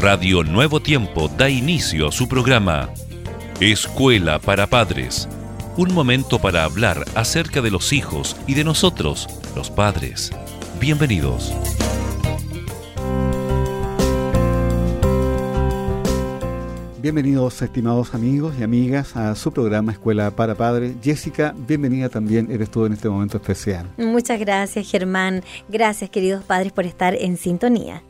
Radio Nuevo Tiempo da inicio a su programa Escuela para Padres. Un momento para hablar acerca de los hijos y de nosotros, los padres. Bienvenidos. Bienvenidos estimados amigos y amigas a su programa Escuela para Padres. Jessica, bienvenida también, eres tú en este momento especial. Muchas gracias Germán, gracias queridos padres por estar en sintonía.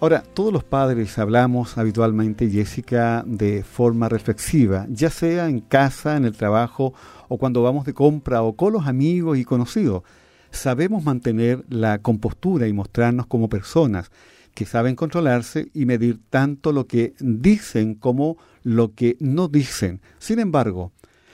Ahora, todos los padres hablamos habitualmente, Jessica, de forma reflexiva, ya sea en casa, en el trabajo o cuando vamos de compra o con los amigos y conocidos. Sabemos mantener la compostura y mostrarnos como personas que saben controlarse y medir tanto lo que dicen como lo que no dicen. Sin embargo,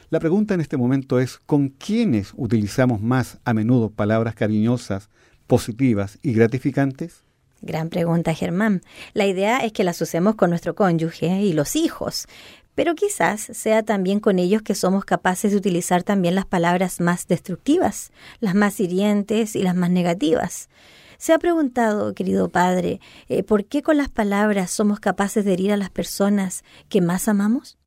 la pregunta en este momento es, ¿con quiénes utilizamos más a menudo palabras cariñosas, positivas y gratificantes? Gran pregunta, Germán. La idea es que las usemos con nuestro cónyuge y los hijos, pero quizás sea también con ellos que somos capaces de utilizar también las palabras más destructivas, las más hirientes y las más negativas. ¿Se ha preguntado, querido padre, eh, por qué con las palabras somos capaces de herir a las personas que más amamos?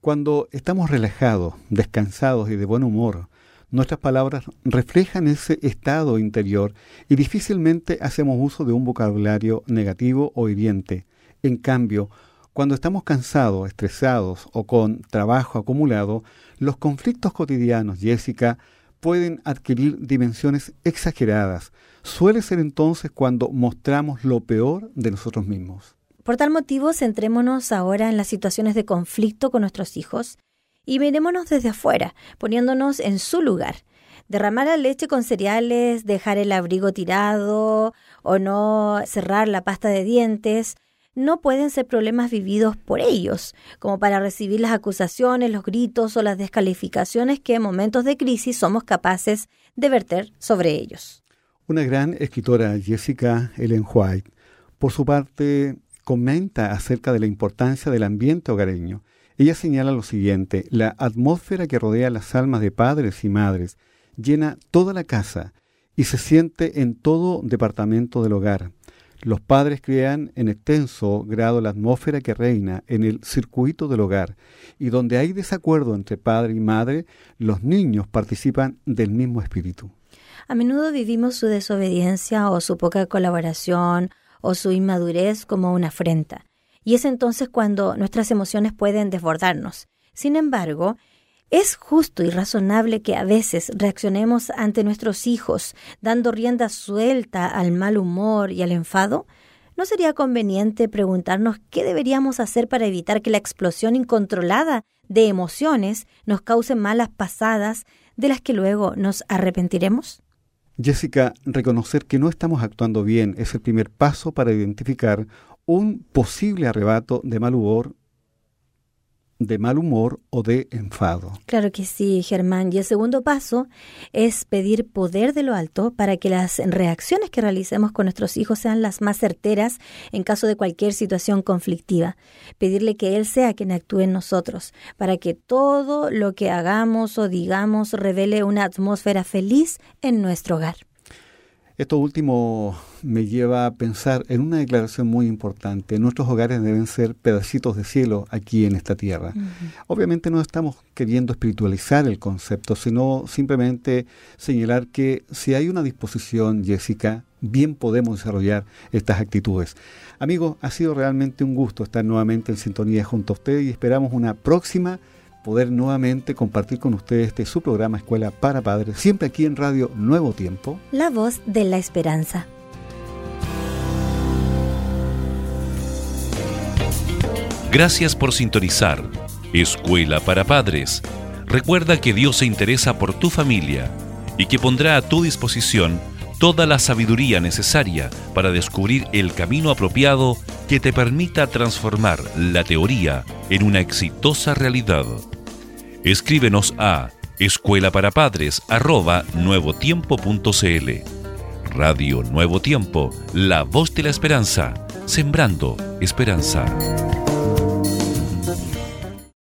Cuando estamos relajados, descansados y de buen humor, Nuestras palabras reflejan ese estado interior y difícilmente hacemos uso de un vocabulario negativo o hiriente. En cambio, cuando estamos cansados, estresados o con trabajo acumulado, los conflictos cotidianos, Jessica, pueden adquirir dimensiones exageradas. Suele ser entonces cuando mostramos lo peor de nosotros mismos. Por tal motivo, centrémonos ahora en las situaciones de conflicto con nuestros hijos y mirémonos desde afuera, poniéndonos en su lugar. Derramar la leche con cereales, dejar el abrigo tirado o no cerrar la pasta de dientes, no pueden ser problemas vividos por ellos, como para recibir las acusaciones, los gritos o las descalificaciones que en momentos de crisis somos capaces de verter sobre ellos. Una gran escritora, Jessica Ellen White, por su parte, comenta acerca de la importancia del ambiente hogareño ella señala lo siguiente, la atmósfera que rodea las almas de padres y madres llena toda la casa y se siente en todo departamento del hogar. Los padres crean en extenso grado la atmósfera que reina en el circuito del hogar, y donde hay desacuerdo entre padre y madre, los niños participan del mismo espíritu. A menudo vivimos su desobediencia o su poca colaboración o su inmadurez como una afrenta y es entonces cuando nuestras emociones pueden desbordarnos. Sin embargo, ¿es justo y razonable que a veces reaccionemos ante nuestros hijos dando rienda suelta al mal humor y al enfado? ¿No sería conveniente preguntarnos qué deberíamos hacer para evitar que la explosión incontrolada de emociones nos cause malas pasadas de las que luego nos arrepentiremos? Jessica, reconocer que no estamos actuando bien es el primer paso para identificar un posible arrebato de mal humor de mal humor o de enfado. Claro que sí, Germán. Y el segundo paso es pedir poder de lo alto para que las reacciones que realicemos con nuestros hijos sean las más certeras en caso de cualquier situación conflictiva. Pedirle que Él sea quien actúe en nosotros, para que todo lo que hagamos o digamos revele una atmósfera feliz en nuestro hogar. Esto último me lleva a pensar en una declaración muy importante. Nuestros hogares deben ser pedacitos de cielo aquí en esta tierra. Obviamente no estamos queriendo espiritualizar el concepto, sino simplemente señalar que si hay una disposición, Jessica, bien podemos desarrollar estas actitudes. Amigos, ha sido realmente un gusto estar nuevamente en sintonía junto a ustedes y esperamos una próxima poder nuevamente compartir con ustedes este su programa Escuela para Padres, siempre aquí en Radio Nuevo Tiempo. La voz de la esperanza. Gracias por sintonizar Escuela para Padres. Recuerda que Dios se interesa por tu familia y que pondrá a tu disposición toda la sabiduría necesaria para descubrir el camino apropiado que te permita transformar la teoría en una exitosa realidad. Escríbenos a escuela para padres nuevotiempo.cl. Radio Nuevo Tiempo, la voz de la esperanza, sembrando esperanza.